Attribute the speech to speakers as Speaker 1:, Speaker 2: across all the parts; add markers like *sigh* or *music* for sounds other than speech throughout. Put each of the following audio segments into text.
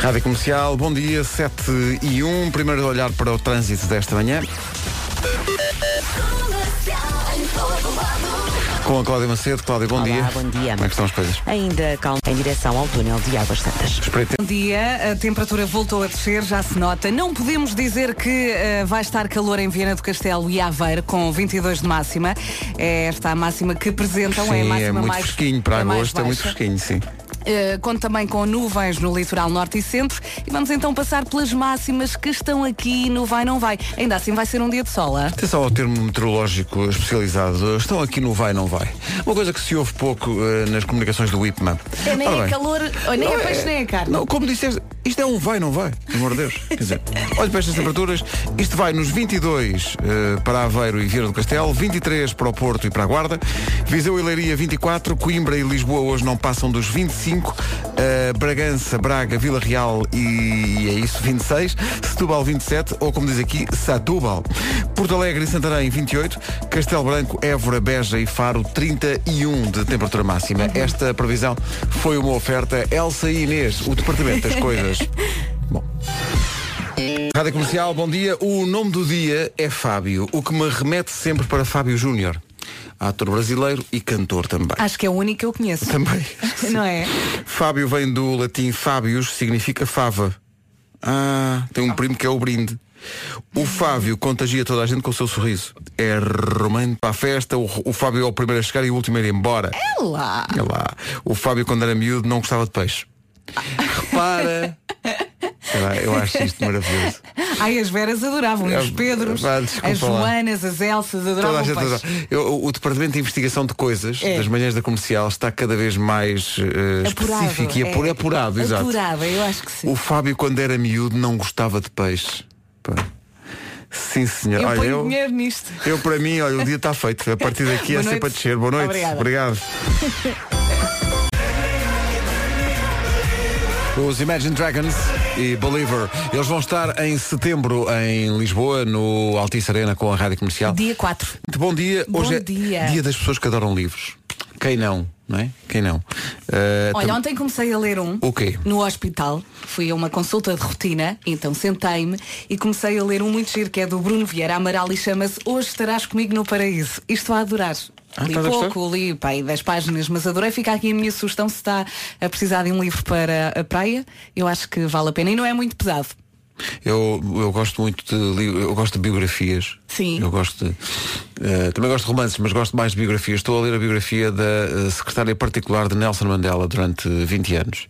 Speaker 1: Rádio Comercial, bom dia, 7 e 1. Primeiro olhar para o trânsito desta manhã. Com a Cláudia Macedo. Cláudia, bom
Speaker 2: Olá,
Speaker 1: dia.
Speaker 2: bom dia.
Speaker 1: Como é que estão as coisas?
Speaker 2: Ainda calma em direção ao túnel de Águas Santas.
Speaker 1: Espreita.
Speaker 3: Bom dia, a temperatura voltou a descer, já se nota. Não podemos dizer que eh, vai estar calor em Viana do Castelo e Aveiro, com 22 de máxima. É esta a máxima que apresentam, é a
Speaker 1: Sim,
Speaker 3: máxima
Speaker 1: é muito
Speaker 3: mais
Speaker 1: fresquinho para
Speaker 3: a mais
Speaker 1: agosto, é muito fresquinho, sim.
Speaker 3: Uh, conta também com nuvens no litoral norte e centro e vamos então passar pelas máximas que estão aqui no Vai Não Vai. Ainda assim vai ser um dia de sol, ah?
Speaker 1: Atenção ao termo meteorológico especializado. Estão aqui no vai, não vai. Uma coisa que se ouve pouco eh, nas comunicações do IPMA.
Speaker 3: É, nem
Speaker 1: Ora
Speaker 3: é
Speaker 1: bem,
Speaker 3: calor, oh, nem
Speaker 1: Não,
Speaker 3: é peixe, nem é carne.
Speaker 1: Não, como disseste, isto é um vai, não vai. Pelo amor de Deus. Quer dizer, olhe para estas temperaturas. Isto vai nos 22 eh, para Aveiro e Vieira do Castelo, 23 para o Porto e para a Guarda, Viseu e Leiria 24, Coimbra e Lisboa hoje não passam dos 25, eh, Bragança, Braga, Vila Real e é isso, 26, Setúbal 27, ou como diz aqui, Satúbal. Porto Alegre e Santarém 28, Castelo Branco, Évora, Beja e Faro 31 de temperatura máxima. Esta previsão foi uma oferta Elsa e Inês, o departamento das coisas. *laughs* Bom. Rádio Comercial, bom dia. O nome do dia é Fábio, o que me remete sempre para Fábio Júnior, ator brasileiro e cantor também.
Speaker 3: Acho que é o único que eu conheço.
Speaker 1: Também. *laughs*
Speaker 3: Não é?
Speaker 1: Fábio vem do latim Fábios, significa fava. Ah, tem um primo que é o brinde. O Fábio contagia toda a gente com o seu sorriso. É romântico para a festa, o, o Fábio é o primeiro a chegar e o último a ir embora.
Speaker 3: É lá.
Speaker 1: Olha lá. O Fábio, quando era miúdo, não gostava de peixe. *laughs* Repara. Lá, eu acho isto maravilhoso. *laughs*
Speaker 3: Ai, as Veras adoravam, e
Speaker 1: É,
Speaker 3: os Pedros,
Speaker 1: desculpa
Speaker 3: as. Joanas, as Elsas,
Speaker 1: Toda
Speaker 3: adoravam
Speaker 1: a gente adora. Eu- o, Departamento de Investigação de Coisas
Speaker 3: É.
Speaker 1: das manhãs da comercial está cada vez mais eh,
Speaker 3: Apurado,
Speaker 1: específico e apur-
Speaker 3: é.
Speaker 1: apurado, exato.
Speaker 3: Apurado, eu acho que sim.
Speaker 1: O Fábio, quando era miúdo, não gostava de peixe. Pá. Sim, senhor.
Speaker 3: Eu
Speaker 1: Olha, eu,
Speaker 3: dinheiro nisto.
Speaker 1: eu, para mim, olha, o dia está feito. A partir daqui *laughs* é sempre a descer. Boa noite.
Speaker 3: Obrigada.
Speaker 1: Obrigado. *laughs* Os Imagine Dragons e Believer, eles vão estar em setembro em Lisboa, no Altice Arena, com a Rádio Comercial.
Speaker 3: Dia 4.
Speaker 1: Muito bom dia.
Speaker 3: Bom
Speaker 1: Hoje é
Speaker 3: dia.
Speaker 1: dia das pessoas que adoram livros. Quem não, não é? Quem não? Uh,
Speaker 3: Olha,
Speaker 1: tam-
Speaker 3: ontem comecei a ler um
Speaker 1: O quê?
Speaker 3: no hospital. Fui a uma consulta de rotina, então sentei-me e comecei a ler um muito giro que é do Bruno Vieira Amaral e chama-se Hoje estarás comigo no paraíso. Isto a adorar.
Speaker 1: Ah,
Speaker 3: li pouco, li pá, aí 10 páginas, mas adorei. Fica aqui a minha sugestão se está a precisar de um livro para a praia. Eu acho que vale a pena e não é muito pesado.
Speaker 1: Eu, eu gosto muito de eu gosto de biografias.
Speaker 3: Sim.
Speaker 1: Eu gosto de. eh, também gosto de romances, mas gosto mais de biografias. Estou a ler a biografia da eh, secretária particular de Nelson Mandela durante 20 anos.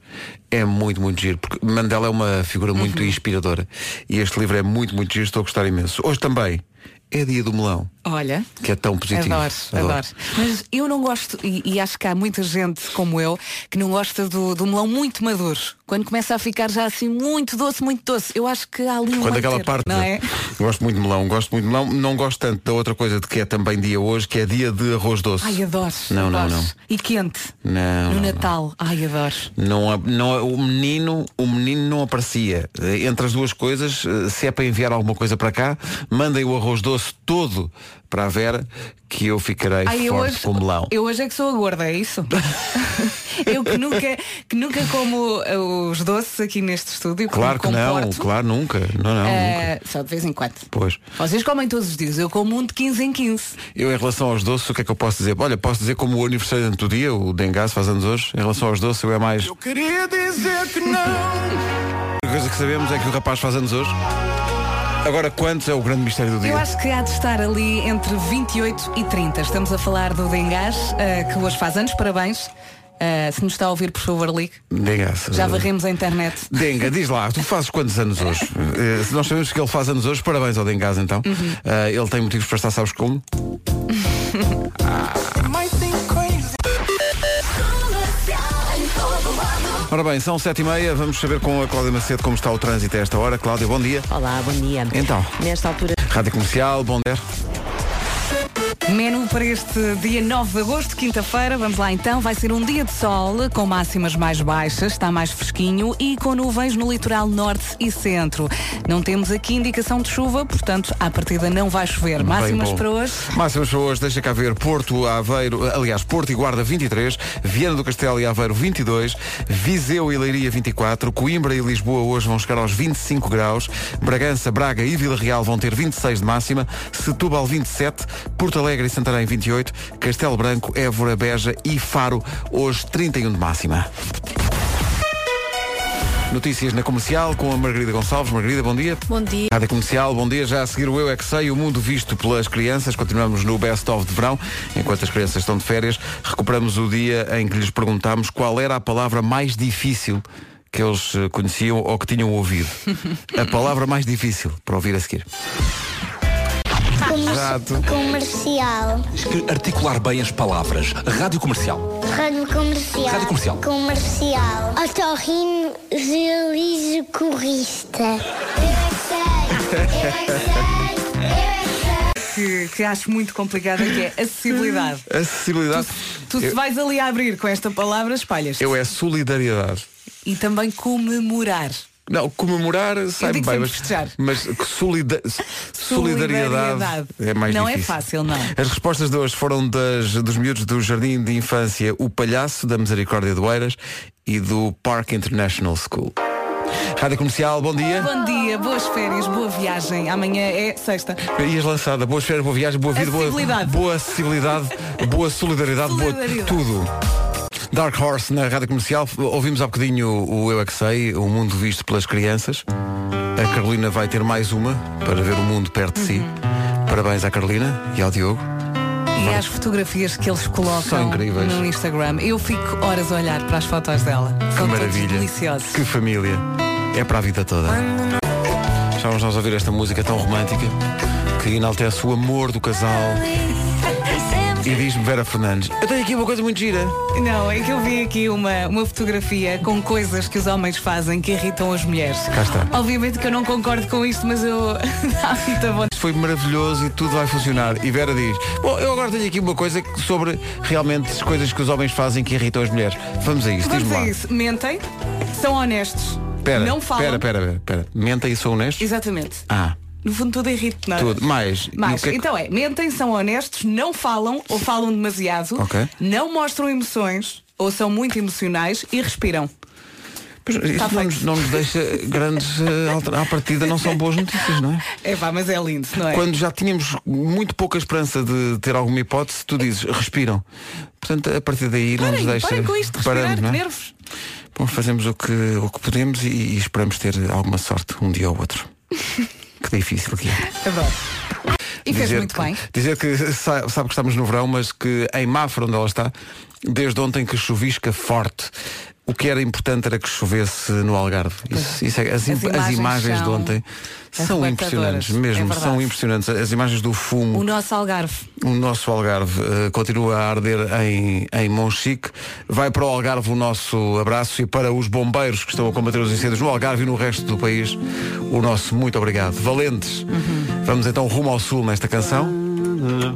Speaker 1: É muito, muito giro, porque Mandela é uma figura muito
Speaker 3: Uhum.
Speaker 1: inspiradora. E este livro é muito, muito giro, estou a gostar imenso. Hoje também é dia do melão,
Speaker 3: Olha.
Speaker 1: que é tão positivo.
Speaker 3: Adoro, adoro. Mas eu não gosto, e, e acho que há muita gente como eu que não gosta do, do melão muito maduro. Quando começa a ficar já assim muito doce, muito doce. Eu acho que há ali um
Speaker 1: Quando aquela
Speaker 3: termo,
Speaker 1: parte.
Speaker 3: Não é?
Speaker 1: Gosto muito de melão, gosto muito de melão. Não gosto tanto da outra coisa de que é também dia hoje, que é dia de arroz doce.
Speaker 3: Ai, adoro.
Speaker 1: Não, não,
Speaker 3: adoro.
Speaker 1: não.
Speaker 3: E quente.
Speaker 1: Não,
Speaker 3: No
Speaker 1: não,
Speaker 3: Natal. Ai, adoro.
Speaker 1: Não, não, o menino, o menino não aparecia. Entre as duas coisas, eh, se é para enviar alguma coisa para cá, mandem o arroz doce todo para a Vera, que eu ficarei
Speaker 3: Ai, eu
Speaker 1: forte
Speaker 3: hoje,
Speaker 1: com melão.
Speaker 3: eu hoje é que sou a gorda, é isso? *laughs* eu que nunca, que nunca como eh, os doces aqui neste estúdio.
Speaker 1: Claro que não, claro, nunca. Não, não, nunca.
Speaker 3: eh, Só de vez em quando.
Speaker 1: Pois.
Speaker 3: Vocês comem todos os dias, eu como um de 15 em 15.
Speaker 1: Eu em relação aos doces, o que é que eu posso dizer? Olha, posso dizer como o aniversário do dia, o Dengas faz anos hoje, em relação aos doces, eu é mais. Eu queria dizer que não. A coisa que sabemos é que o rapaz faz anos hoje. Agora, quantos é o grande mistério do dia?
Speaker 3: Eu acho que há de estar ali entre 28 e 30. Estamos a falar do Dengás, eh, que hoje faz anos, parabéns. Eh, se nos está a ouvir, por favor, ligue.
Speaker 1: Dengas.
Speaker 3: Já varremos a internet.
Speaker 1: Denga, diz lá, tu fazes quantos anos hoje? *laughs* Eh, se nós sabemos que ele faz anos hoje, parabéns ao Dengas então.
Speaker 3: Uhum.
Speaker 1: Eh, ele tem motivos para estar, sabes como? *laughs* Ora bem, são sete e meia, vamos saber com a Cláudia Macedo como está o trânsito a esta hora. Cláudia, bom dia.
Speaker 2: Olá, bom dia.
Speaker 1: Então.
Speaker 2: Nesta altura
Speaker 1: Rádio Comercial, bom dia.
Speaker 3: Menu para este dia 9 de agosto, quinta-feira. Vamos lá então. Vai ser um dia de sol com máximas mais baixas, está mais fresquinho e com nuvens no litoral norte e centro. Não temos aqui indicação de chuva, portanto, à partida não vai chover. Máximas para hoje.
Speaker 1: Máximas para hoje, deixa cá ver Porto, Aveiro, aliás, Porto e Guarda 23, Viana do Castelo e Aveiro 22, Viseu e Leiria 24, Coimbra e Lisboa hoje vão chegar aos 25 graus, Bragança, Braga e Vila Real vão ter 26 de máxima, Setúbal 27, Porto Alegre e Santarém 28, Castelo Branco, Évora, Beja e Faro hoje 31 de máxima. Notícias na comercial com a Margarida Gonçalves. Margarida, bom dia.
Speaker 4: Bom dia.
Speaker 1: Rádio Comercial, bom dia. Já a seguir o Eu É Que Sei, o mundo visto pelas crianças. Continuamos no Best of de verão. Enquanto as crianças estão de férias, recuperamos o dia em que lhes perguntámos qual era a palavra mais difícil que eles eh, conheciam ou que tinham ouvido. *laughs* A palavra mais difícil para ouvir a seguir. Exato.
Speaker 5: Comercial.
Speaker 6: Articular bem as palavras. Rádio comercial.
Speaker 5: Rádio comercial.
Speaker 6: Rádio comercial.
Speaker 5: Comercial. Otorrino corrista. Eu é que sei. Eu é que sei. Eu é que sei.
Speaker 3: Que, que acho muito complicada, que é acessibilidade.
Speaker 1: Acessibilidade.
Speaker 3: Tu se
Speaker 1: Eu,
Speaker 3: vais ali a abrir com esta palavra, espalhas.
Speaker 1: eu é solidariedade.
Speaker 3: E também comemorar.
Speaker 1: Não, comemorar sai bem, mas,
Speaker 3: festejar.
Speaker 1: mas que solida- *laughs* solidariedade,
Speaker 3: Solidariedade.
Speaker 1: é mais
Speaker 3: Não é
Speaker 1: difícil.
Speaker 3: fácil, não.
Speaker 1: As respostas de hoje foram das, dos miúdos do Jardim de Infância O Palhaço, da Misericórdia de Oeiras e do Park International School. Rádio Comercial, bom dia.
Speaker 3: Bom dia, boas férias, boa viagem. Amanhã é sexta.
Speaker 1: Ias lançada, boas férias, boa viagem, boa vida, boa,
Speaker 3: Acessibilidade.
Speaker 1: boa acessibilidade, boa solidariedade, boa
Speaker 3: Solidariedade.
Speaker 1: tudo. Dark Horse na Rádio Comercial, ouvimos há bocadinho o Eu É Que Sei, o mundo visto pelas crianças. A Carolina vai ter mais uma para ver o mundo perto de si.
Speaker 3: Uhum.
Speaker 1: Parabéns à Carolina e ao Diogo.
Speaker 3: E as fotografias que eles colocam no Instagram. Eu fico horas a olhar para as fotos dela.
Speaker 1: Que
Speaker 3: São
Speaker 1: maravilha.
Speaker 3: deliciosos.
Speaker 1: Que família. É para a vida toda. Estávamos nós a ouvir esta música tão romântica que enaltece o amor do casal. E diz-me Vera Fernandes, eu tenho aqui uma coisa muito gira.
Speaker 3: Não, é que eu vi aqui uma, uma fotografia com coisas que os homens fazem que irritam as mulheres.
Speaker 1: Cá está.
Speaker 3: Obviamente que eu não concordo com isto, mas eu *laughs* dá muita vontade.
Speaker 1: Isto foi maravilhoso e tudo vai funcionar. E Vera diz, bom, eu agora tenho aqui uma coisa sobre realmente as coisas que os homens fazem que irritam as mulheres. Vamos a isso,
Speaker 3: Vamos a isso. Mentem, são honestos.
Speaker 1: Pera,
Speaker 3: não falam.
Speaker 1: pera, pera, pera. Mentem e são honestos?
Speaker 3: Exatamente.
Speaker 1: Ah,
Speaker 3: No fundo tudo é irrita, não é?
Speaker 1: tudo. Mais. Que é que-
Speaker 3: então é, mentem, são honestos, não falam ou falam demasiado,
Speaker 1: Ok.
Speaker 3: não mostram emoções ou são muito emocionais e respiram.
Speaker 1: Pois, isso
Speaker 3: Tá
Speaker 1: não, nos, não nos deixa grandes alter- à partida, não são boas notícias, não é?
Speaker 3: É pá, mas é lindo, não é?
Speaker 1: Quando já tínhamos muito pouca esperança de ter alguma hipótese, tu dizes, respiram. Portanto, a partir daí não
Speaker 3: Parem,
Speaker 1: nos deixa.
Speaker 3: parem com isto, respirar,
Speaker 1: Paramos, não é?
Speaker 3: nervos.
Speaker 1: Bom, fazemos o que, o que podemos e, e esperamos ter alguma sorte um dia ou outro. *laughs* que difícil que é.
Speaker 3: Adoro. E fez muito
Speaker 1: que,
Speaker 3: bem.
Speaker 1: Dizer que sa- sabe que estamos no verão, mas que em Mafra, onde ela está, desde ontem que chuvisca forte. O que era importante era que chovesse no Algarve. Isso, isso é- as,
Speaker 3: As
Speaker 1: as
Speaker 3: imagens
Speaker 1: imagens de ontem são impressionantes,
Speaker 3: é
Speaker 1: mesmo,
Speaker 3: verdade.
Speaker 1: são impressionantes. As imagens do fumo.
Speaker 3: O nosso Algarve.
Speaker 1: O nosso Algarve eh, continua a arder em, em Monchique. Vai para o Algarve o nosso abraço e para os bombeiros que estão a combater os incêndios no Algarve e no resto do país, o nosso muito obrigado. Valentes. Vamos então rumo ao sul nesta canção.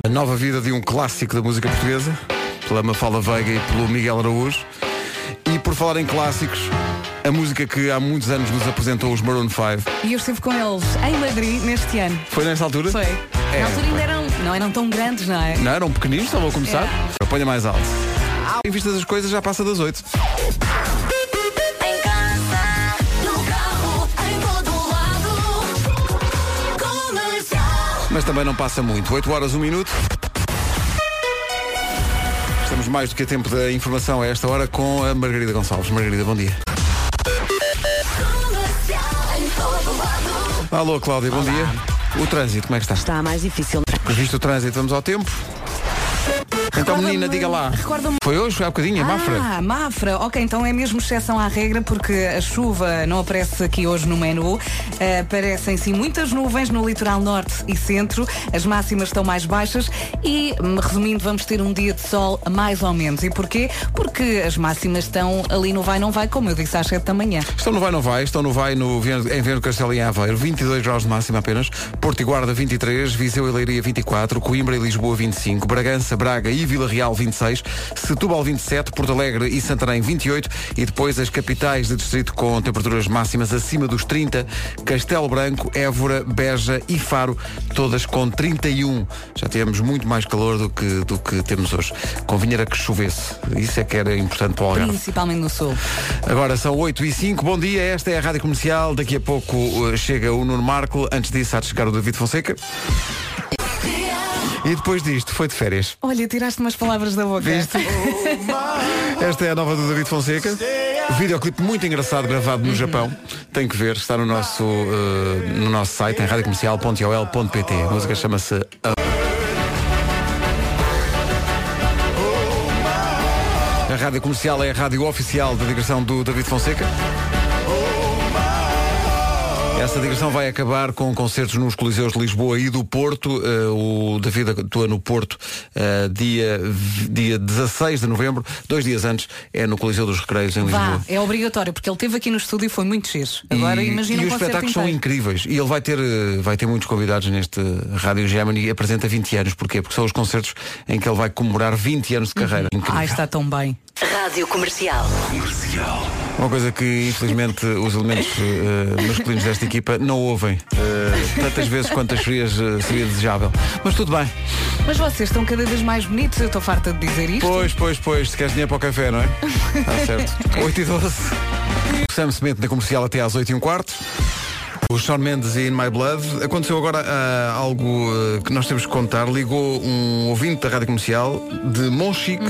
Speaker 1: A nova vida de um clássico da música portuguesa, pela Mafalda Veiga e pelo Miguel Araújo. E por falar em clássicos, a música que há muitos anos nos apresentou os Maroon 5.
Speaker 3: E eu estive com eles em Madrid neste ano.
Speaker 1: Foi nesta altura?
Speaker 3: Foi.
Speaker 1: É,
Speaker 3: Na altura ainda eram, não eram tão grandes, não é?
Speaker 1: Não, eram pequeninos, estavam a começar.
Speaker 3: É.
Speaker 1: Ponha mais alto. Em vista das coisas, já passa das 8.
Speaker 4: Em casa, no carro, em todo lado. Comercial.
Speaker 1: Mas também não passa muito. 8 horas, 1 minuto. Estamos mais do que a tempo da informação a esta hora com a Margarida Gonçalves. Margarida, bom dia. Alô, Cláudia, bom dia. O trânsito, como é que está?
Speaker 2: Está mais difícil.
Speaker 1: Visto o trânsito, vamos ao tempo. Então menina, diga lá. Foi hoje, foi há bocadinho, em Mafra.
Speaker 3: Ah, Mafra. Ok, então é mesmo exceção à regra porque a chuva não aparece aqui hoje no menu. Eh, Aparecem sim muitas nuvens no litoral norte e centro. As máximas estão mais baixas e, hum, resumindo, vamos ter um dia de sol mais ou menos. E porquê? Porque as máximas estão ali no vai não vai, como eu disse às 7 da manhã.
Speaker 1: Estão no Vai Não Vai, estão no Vai no em Viana do Castelo e Aveiro, 22 graus de máxima apenas, Porto e Guarda 23, Viseu e Leiria 24, Coimbra e Lisboa 25, Bragança, Braga e Vila Real 26, Setúbal 27, Porto Alegre e Santarém 28 e depois as capitais de distrito com temperaturas máximas acima dos 30, Castelo Branco, Évora, Beja e Faro, todas com 31. Já temos muito mais calor do que, do que temos hoje. Convinha era que chovesse. Isso é que era importante para o Algarve.
Speaker 3: Principalmente no sul.
Speaker 1: Agora são 8 e 5 bom dia, esta é a Rádio Comercial, daqui a pouco uh, chega o Nuno Marco, antes disso há de chegar o David Fonseca. E depois disto, foi de férias.
Speaker 3: Olha, tiraste umas palavras da boca.
Speaker 1: Viste? Esta é a nova do David Fonseca. Videoclipe muito engraçado gravado no Japão. Tem que ver, está no nosso, uh, no nosso site em radiocomercial.ol.pt. A música chama-se A Rádio Comercial é a rádio oficial da digressão do David Fonseca. Essa digressão vai acabar com concertos nos Coliseus de Lisboa e do Porto. Eh, o David atua no Porto eh, dia, dia 16 de novembro. Dois dias antes é no Coliseu dos Recreios em
Speaker 3: Vá,
Speaker 1: Lisboa.
Speaker 3: é obrigatório, porque ele esteve aqui no estúdio e foi muito giro. Agora
Speaker 1: e,
Speaker 3: imagina
Speaker 1: e
Speaker 3: um
Speaker 1: os espetáculos são incríveis. E ele vai ter, eh, vai ter muitos convidados neste Rádio Gemini e apresenta 20 anos. Porquê? Porque são os concertos em que ele vai comemorar 20 anos de carreira. Incrível.
Speaker 3: Ai, está tão bem.
Speaker 2: Rádio Comercial.
Speaker 1: Uma coisa que infelizmente os elementos eh, masculinos desta equipa não ouvem eh, tantas vezes quantas serias, eh, seria desejável. Mas tudo bem.
Speaker 3: Mas vocês estão cada vez mais bonitos, eu estou farta de dizer isto.
Speaker 1: Pois, pois, pois, se queres dinheiro para o café, não é? Está *laughs* certo. 8 e 12. O Sam Smith na comercial até às 8 e um quarto. O Sean Mendes e In My Blood. Aconteceu agora ah, algo ah, que nós temos que contar. Ligou um ouvinte da rádio comercial de Monchique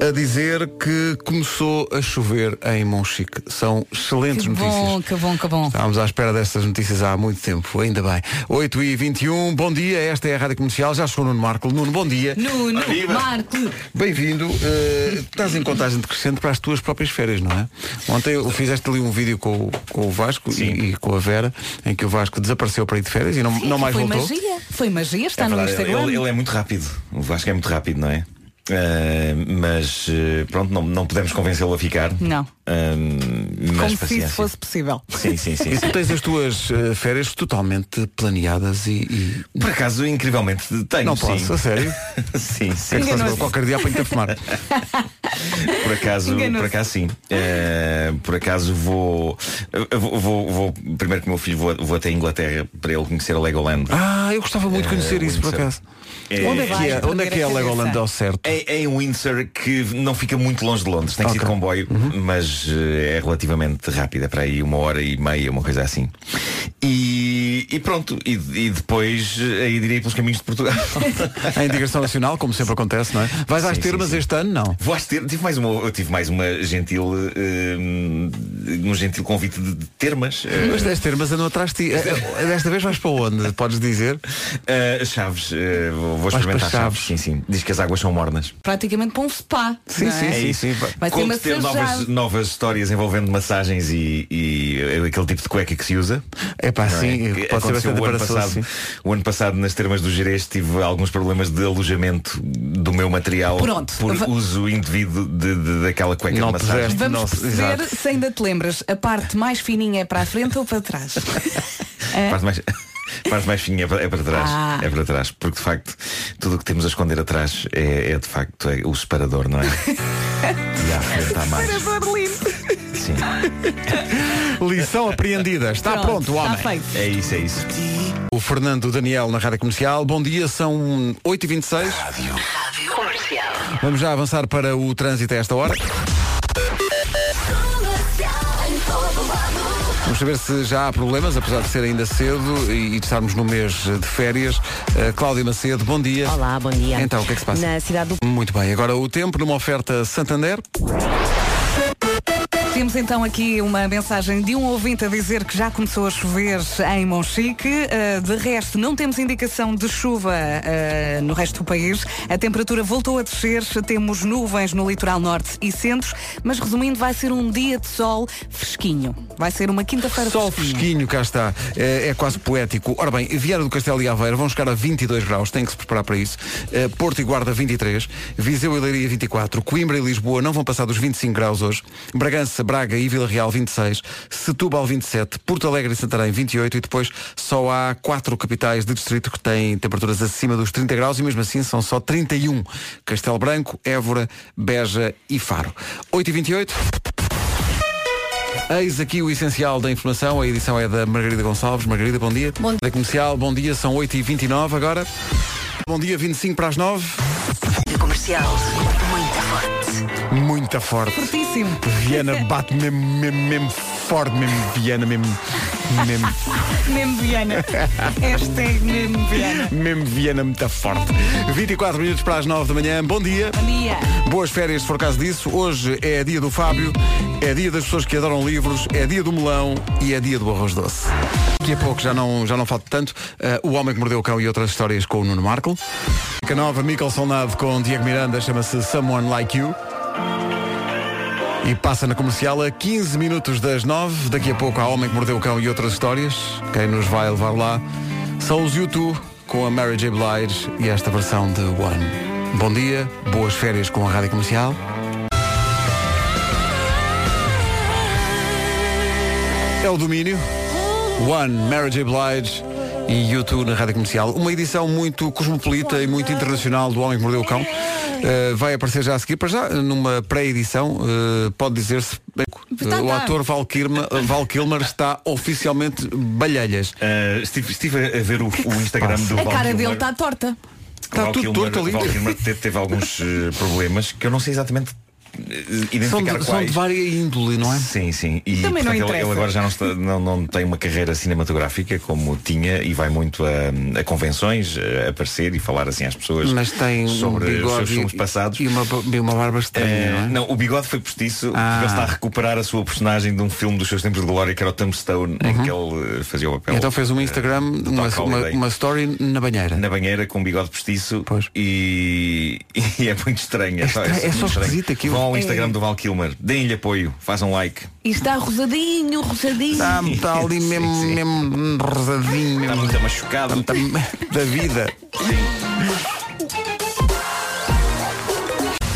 Speaker 1: a dizer que começou a chover em Monchique. São excelentes
Speaker 3: Que
Speaker 1: notícias.
Speaker 3: bom, que bom, que bom.
Speaker 1: Estávamos à espera destas notícias há muito tempo, ainda bem. 8 e 21 bom dia, esta é a Rádio Comercial, já chegou o Nuno Marco. Nuno, bom dia.
Speaker 3: Nuno, Marco.
Speaker 1: Bem-vindo. Uh, estás em contagem decrescente para as tuas próprias férias, não é? Ontem eu fizeste ali um vídeo com, o- com o Vasco e, e com a Vera, em que o Vasco desapareceu para ir de férias e não, não mais
Speaker 3: foi
Speaker 1: voltou.
Speaker 3: magia. Foi magia, está
Speaker 7: É
Speaker 3: no
Speaker 7: verdade,
Speaker 3: Instagram.
Speaker 7: Ele, ele é muito rápido. O Vasco é muito rápido, não é? Ah, mas eh, pronto, não, não podemos convencê-lo a ficar.
Speaker 3: Não.
Speaker 7: Ah, mas
Speaker 3: Como se
Speaker 7: paciência.
Speaker 3: isso fosse possível.
Speaker 7: Sim, sim, sim.
Speaker 1: E
Speaker 7: sim.
Speaker 1: tu tens as tuas uh, férias totalmente planeadas e. e-
Speaker 7: Por acaso, incrivelmente, tenho.
Speaker 1: Não
Speaker 7: sim.
Speaker 1: posso, a sério? *laughs*
Speaker 7: sim, sim.
Speaker 1: É se
Speaker 3: Enganou-se.
Speaker 1: qualquer dia apanho-te a fumar. *laughs*
Speaker 7: Por acaso, por acaso sim. Eh, por acaso vou, vou, vou, vou- primeiro com o meu filho vou, vou até a Inglaterra para ele conhecer a Legoland.
Speaker 1: Ah, eu gostava muito de conhecer
Speaker 7: Eh,
Speaker 1: isso, por acaso.
Speaker 7: É-
Speaker 1: Onde é que é,
Speaker 3: Vais
Speaker 1: onde é, que é a
Speaker 3: a
Speaker 1: Legoland ao certo?
Speaker 7: É, é em Windsor que não fica muito longe de Londres, tem que ser de
Speaker 1: Ok.
Speaker 7: comboio, mas eh, é relativamente rápida, para aí uma hora e meia, uma coisa assim. E, e pronto, e, e depois eh, aí direi pelos caminhos de Portugal. *laughs*
Speaker 1: Em digressão nacional, como sempre acontece, não é? Vais às
Speaker 7: Sim,
Speaker 1: termas
Speaker 7: sim, sim.
Speaker 1: este ano? Não.
Speaker 7: Vou às ter, tive mais uma, tive mais uma gentil, eh, um gentil convite de, de termas. eh,
Speaker 1: Mas das termas andam atrás de ti. Eh, eh, Desta vez vais para onde? Podes dizer?
Speaker 7: eh, chaves, eh, vou,
Speaker 1: Vais
Speaker 7: experimentar chaves.
Speaker 1: Chaves.
Speaker 7: Sim, sim. Diz que as águas são mornas.
Speaker 3: Praticamente para um spa.
Speaker 1: Sim,
Speaker 3: não
Speaker 1: sim,
Speaker 3: é?
Speaker 1: sim.
Speaker 7: É isso.
Speaker 3: Vai
Speaker 7: Conto ter novas,
Speaker 3: massajado.
Speaker 7: novas histórias envolvendo massagens e, e aquele tipo de cueca que se usa.
Speaker 1: É pá,
Speaker 7: não é?
Speaker 1: sim,
Speaker 7: Que
Speaker 1: pode ser
Speaker 7: aconteceu
Speaker 1: bastante
Speaker 7: o ano, passado,
Speaker 1: sim.
Speaker 7: o ano passado nas termas do Gerês tive alguns problemas de alojamento do meu material
Speaker 3: Pronto.
Speaker 7: por uso indevido de, de- daquela cueca
Speaker 1: Não
Speaker 7: de massagem.
Speaker 3: Vamos
Speaker 1: Nossa,
Speaker 3: perceber
Speaker 1: exato.
Speaker 3: se ainda te lembras. A parte mais fininha é para a frente ou para trás? *laughs*
Speaker 7: A parte mais, a parte mais fininha é para, é para trás.
Speaker 3: Ah.
Speaker 7: É para trás. Porque de facto tudo o que temos a esconder atrás é, é, de facto é o separador, não é? *laughs* e à frente há mais. Sim. *laughs*
Speaker 1: Lição apreendida. Está pronto, o homem.
Speaker 3: Está feito.
Speaker 7: É isso, é isso.
Speaker 1: O Fernando Daniel na Rádio Comercial. Bom dia, são 8h26.
Speaker 2: Rádio Comercial.
Speaker 1: Vamos já avançar para o trânsito a esta hora. Vamos saber se já há problemas, apesar de ser ainda cedo e, e de estarmos no mês de férias. Uh, Cláudia Macedo, bom dia.
Speaker 2: Olá, bom dia.
Speaker 1: Então, o que é que se passa?
Speaker 2: Na cidade do
Speaker 1: Muito bem, agora o tempo numa oferta Santander.
Speaker 3: Temos então aqui uma mensagem de um ouvinte a dizer que já começou a chover em Monchique. Uh, de resto, não temos indicação de chuva uh, no resto do país. A temperatura voltou a descer, temos nuvens no litoral norte e centro, mas resumindo, vai ser um dia de sol fresquinho. Vai ser uma quinta-feira
Speaker 1: Sol
Speaker 3: fresquinha.
Speaker 1: fresquinho, cá está. É, é quase poético. Ora bem, Vieira do Castelo e Aveiro vão chegar a 22 graus, tem que se preparar para isso. Eh, Porto e Guarda 23, Viseu e Leiria 24, Coimbra e Lisboa não vão passar dos 25 graus hoje, Bragança, Braga e Vila Real 26, Setúbal 27, Porto Alegre e Santarém 28 e depois só há quatro capitais de distrito que têm temperaturas acima dos 30 graus e mesmo assim são só 31. Castelo Branco, Évora, Beja e Faro. 8 e 28. Eis aqui o essencial da informação. A edição é da Margarida Gonçalves. Margarida, bom dia.
Speaker 3: Bom dia.
Speaker 1: Da comercial, bom dia. São 8h29 agora. Bom dia, 25 para as 9.
Speaker 2: Rádio Comercial. Muito forte.
Speaker 1: Muita forte.
Speaker 3: Fortíssimo.
Speaker 1: Viana *laughs* bate mesmo, mesmo, mesmo forte, mesmo Viana, mesmo, mesmo,
Speaker 3: Mesmo Viana. Hashtag mesmo Viana.
Speaker 1: mesmo Viana muito forte. 24 minutos para as 9 da manhã. Bom dia.
Speaker 3: Bom dia.
Speaker 1: Boas férias, se for caso disso. Hoje é dia do Fábio, é dia das pessoas que adoram livros, é dia do melão e é dia do arroz doce. Daqui a pouco já não, já não falta tanto. eh, o Homem que Mordeu o Cão e outras histórias com o Nuno Marco. A nova, Solnado com Diego Miranda, chama-se Someone Like You. E passa na comercial a 15 minutos das 9. Daqui a pouco há Homem que Mordeu o Cão e outras histórias. Quem nos vai levar lá são os YouTube com a Mary J. Blige e esta versão de One. Bom dia, boas férias com a Rádio Comercial. É o domínio. One, Mary J. Blige e YouTube na Rádio Comercial. Uma edição muito cosmopolita e muito internacional do Homem que Mordeu o Cão. Uh, vai aparecer já a seguir, para já, numa pré-edição, uh, pode dizer-se. Uh, o ator Val Kilmer, Val Kilmer está oficialmente balhelhas.
Speaker 7: Uh, estive, estive a ver o, o Instagram do
Speaker 3: A
Speaker 7: Val
Speaker 3: cara
Speaker 7: Kilmer.
Speaker 3: dele está torta.
Speaker 1: Está tudo torto ali.
Speaker 7: Val Kilmer teve, teve alguns eh, problemas que eu não sei exatamente eh,
Speaker 1: São
Speaker 7: identificar
Speaker 1: de, são
Speaker 7: quais.
Speaker 1: de várias índole, não é?
Speaker 7: Sim, sim. E
Speaker 3: Também não
Speaker 7: portanto, ele,
Speaker 3: interessa.
Speaker 7: ele agora já não, está- não, não tem uma carreira cinematográfica como tinha e vai muito a, a convenções, a aparecer e falar assim às pessoas
Speaker 1: Mas tem
Speaker 7: sobre
Speaker 1: um
Speaker 7: os seus filmes passados.
Speaker 1: e uma, e uma barba estranha,
Speaker 7: Eh,
Speaker 1: não é?
Speaker 7: não, o bigode foi postiço
Speaker 1: Ah.
Speaker 7: porque ele está a recuperar a sua personagem de um filme dos seus tempos de glória que era o Tombstone, em que ele eh, fazia o papel.
Speaker 1: Então fez um
Speaker 7: eh,
Speaker 1: Instagram,
Speaker 7: do
Speaker 1: uma, uma, uma story na banheira.
Speaker 7: na banheira com um bigode postiço
Speaker 1: Pois.
Speaker 7: e, *laughs* e é muito estranho.
Speaker 1: É estranho, é só
Speaker 7: muito estranho.
Speaker 1: esquisito aquilo.
Speaker 7: Vão ao
Speaker 3: É.
Speaker 7: Instagram do Val Kilmer, deem-lhe apoio, façam like.
Speaker 3: E está rosadinho, rosadinho.
Speaker 1: Está, está ali
Speaker 7: sim,
Speaker 1: mesmo,
Speaker 7: sim.
Speaker 1: mesmo rosadinho,
Speaker 7: Está muito machucado.
Speaker 1: da, da vida.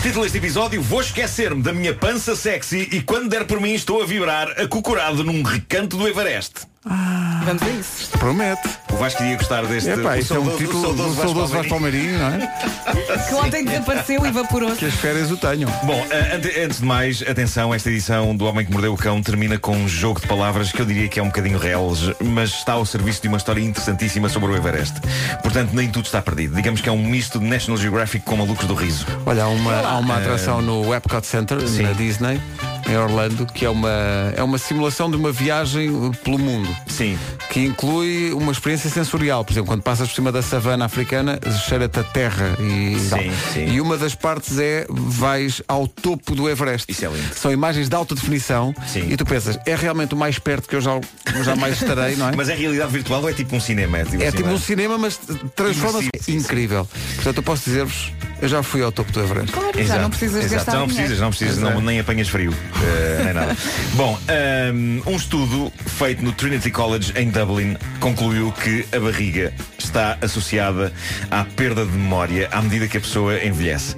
Speaker 7: Título deste episódio, vou esquecer-me da minha pança sexy e quando der por mim estou a vibrar acocorado num recanto do Everest.
Speaker 3: Vamos a isso.
Speaker 1: Promete.
Speaker 7: O Vasco iria gostar deste
Speaker 1: É pá, isso é um título do
Speaker 7: saudoso
Speaker 1: saudoso
Speaker 7: Vasco
Speaker 1: Palmeirinho, não é? *laughs*
Speaker 3: Que ontem desapareceu e evaporou-se.
Speaker 1: Que as férias o tenham.
Speaker 7: Bom, eh, ante- antes de mais, atenção, esta edição do Homem que Mordeu o Cão termina com um jogo de palavras que eu diria que é um bocadinho reles, mas está ao serviço de uma história interessantíssima sobre o Everest. Portanto, nem tudo está perdido. Digamos que é um misto de National Geographic com malucos do riso.
Speaker 1: Olha, há uma, há uma atração no Epcot Center,
Speaker 7: sim.
Speaker 1: na Disney, em Orlando, que é uma, é uma simulação de uma viagem uh, pelo mundo.
Speaker 7: Sim.
Speaker 1: Que inclui uma experiência sensorial. Por exemplo, quando passas por cima da savana africana, cheira-te a terra e
Speaker 7: Sim,
Speaker 1: tal.
Speaker 7: sim.
Speaker 1: E uma das partes é vais ao topo do Everest.
Speaker 7: Isso é lindo.
Speaker 1: São imagens de alta definição
Speaker 7: Sim.
Speaker 1: e tu pensas, é realmente o mais perto que eu já, jamais estarei, não é? *laughs*
Speaker 7: Mas é realidade virtual ou é tipo um cinema? É tipo,
Speaker 1: É
Speaker 7: assim,
Speaker 1: tipo
Speaker 7: não
Speaker 1: um cinema, mas transforma-se. Incrível. Portanto, eu posso dizer-vos, eu já fui ao topo do Everest.
Speaker 3: Claro, já
Speaker 7: Exato,
Speaker 3: não precisas
Speaker 7: exato.
Speaker 3: gastar
Speaker 7: Já não precisas, não precisas, não, nem apanhas frio, eh, nem nada. *laughs* Bom, ehm, um estudo feito no Trinity College em Dublin concluiu que a barriga está associada à perda de memória à medida que a pessoa envelhece.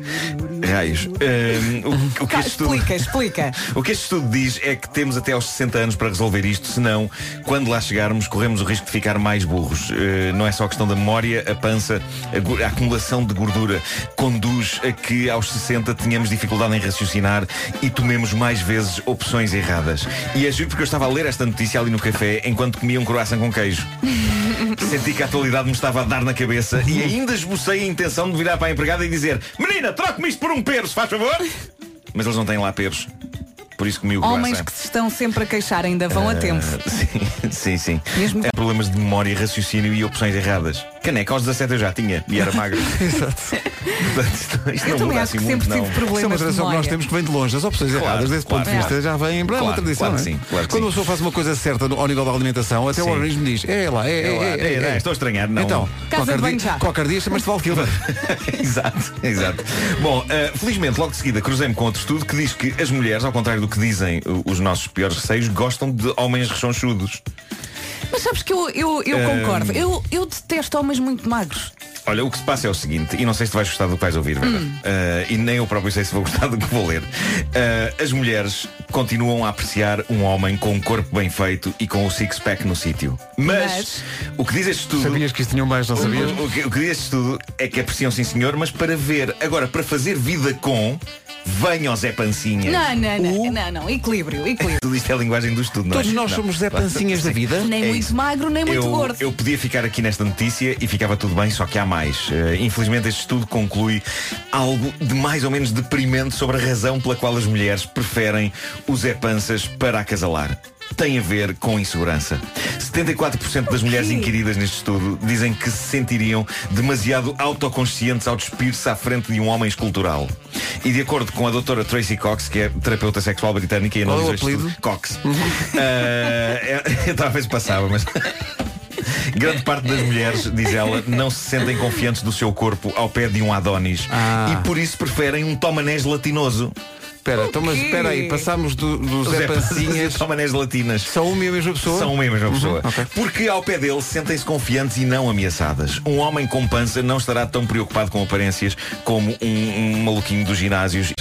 Speaker 7: Raios. Ehm, o, o que
Speaker 3: Cá,
Speaker 7: este estudo...
Speaker 3: explica, explica. *laughs*
Speaker 7: O que este estudo diz é que temos até aos 60 anos para resolver isto, senão, quando lá chegarmos, corremos o risco de ficar mais burros. Eh, não é só a questão da memória, a pança, a acumulação de gordura conduz a que aos 60 tenhamos dificuldade em raciocinar e tomemos mais vezes opções erradas. E é juro porque eu estava a ler esta notícia ali no café enquanto comia um croissant com queijo. *laughs* Senti que a atualidade me estava a dar na cabeça e ainda esbocei a intenção de virar para a empregada e dizer Menina, troque-me isto por um pero, se faz favor! *laughs* Mas eles não têm lá peros. Por isso comi o
Speaker 3: Homens que se estão sempre a queixar ainda vão a tempo. *laughs*
Speaker 7: Sim, sim, sim.
Speaker 3: Mesmo-
Speaker 7: É problemas de memória, raciocínio e opções erradas. Caneca aos 17 eu já tinha e era magro. *laughs*
Speaker 1: Exato.
Speaker 7: Portanto, isto, isto
Speaker 3: Eu
Speaker 7: não
Speaker 3: também
Speaker 7: muda
Speaker 3: acho que
Speaker 7: assim
Speaker 3: sempre
Speaker 7: muito, não.
Speaker 3: tive
Speaker 1: Isso é uma
Speaker 3: problemas
Speaker 1: tradição que nós temos que vem de longe. As opções erradas, desse
Speaker 7: claro.
Speaker 1: ponto de vista, já vem. É uma
Speaker 7: Claro,
Speaker 1: tradição.
Speaker 7: claro
Speaker 1: é?
Speaker 7: sim, claro
Speaker 1: Quando
Speaker 7: sim.
Speaker 1: uma pessoa faz uma coisa certa no- ao nível da alimentação, até
Speaker 7: Sim.
Speaker 1: o organismo diz: é lá, é, é,
Speaker 7: É lá,
Speaker 1: é,
Speaker 7: é,
Speaker 1: é,
Speaker 7: é, estou a estranhar, não.
Speaker 1: Então, qualquer dia,
Speaker 3: já.
Speaker 1: qualquer dia chamas-te Valquilda. *laughs*
Speaker 7: exato, exato. Bom, eh, felizmente, logo de seguida, cruzei-me com outro estudo que diz que as mulheres, ao contrário do que dizem uh, os nossos piores receios, gostam de homens rechonchudos.
Speaker 3: Mas sabes que eu, eu, eu concordo. Eu, eu detesto homens muito magros.
Speaker 7: Olha, o que se passa é o seguinte, e não sei se tu vais gostar do que vais ouvir,
Speaker 3: Hum.
Speaker 7: Eh, e nem eu próprio sei se vou gostar do que vou ler. Eh, as mulheres continuam a apreciar um homem com um corpo bem feito e com o six-pack no sítio. Mas,
Speaker 3: Mas-
Speaker 7: o que diz este estudo.
Speaker 1: Sabias que isto tinham mais, não sabias?
Speaker 7: O, o que, o que diz este estudo é que apreciam sim senhor, mas para ver, agora, para fazer vida com, venham Zé Pancinhas.
Speaker 3: Não, não, não,
Speaker 1: O-
Speaker 3: não, não. Equilíbrio, equilíbrio.
Speaker 7: Tudo isto é a linguagem do estudo, não é?
Speaker 1: Todos nós
Speaker 7: Não.
Speaker 1: somos Zé
Speaker 7: Claro.
Speaker 1: Pancinhas da vida.
Speaker 3: Nem
Speaker 7: É
Speaker 3: muito
Speaker 7: isso.
Speaker 3: magro, nem muito
Speaker 7: eu,
Speaker 3: gordo.
Speaker 7: eu podia ficar aqui nesta notícia e ficava tudo bem, só que há mais. Eh, infelizmente este estudo conclui algo de mais ou menos deprimente sobre a razão pela qual as mulheres preferem os Zé Panças para acasalar. Tem a ver com insegurança. 74% das mulheres inquiridas neste estudo dizem que se sentiriam demasiado autoconscientes ao despir-se à frente de um homem escultural. E de acordo com a doutora Tracy Cox, que é terapeuta sexual britânica e
Speaker 1: Qual é o
Speaker 7: analisou este
Speaker 1: apelido?
Speaker 7: estudo- Cox. Eh, eu talvez passava, mas. *laughs* Grande parte das mulheres, diz ela, não se sentem confiantes do seu corpo ao pé de um Adonis
Speaker 1: Ah.
Speaker 7: e por isso preferem um tomanés latinoso.
Speaker 1: Espera, então, mas espera aí, passámos do, do
Speaker 7: Os
Speaker 1: Zé
Speaker 7: Zé Pancinhas
Speaker 1: Pancinhas.
Speaker 7: tomanés latinas.
Speaker 1: São uma e a mesma pessoa?
Speaker 7: São uma e a mesma pessoa.
Speaker 1: ok.
Speaker 7: Porque ao pé dele sentem-se confiantes e não ameaçadas. Um homem com pança não estará tão preocupado com aparências como um, um maluquinho dos ginásios.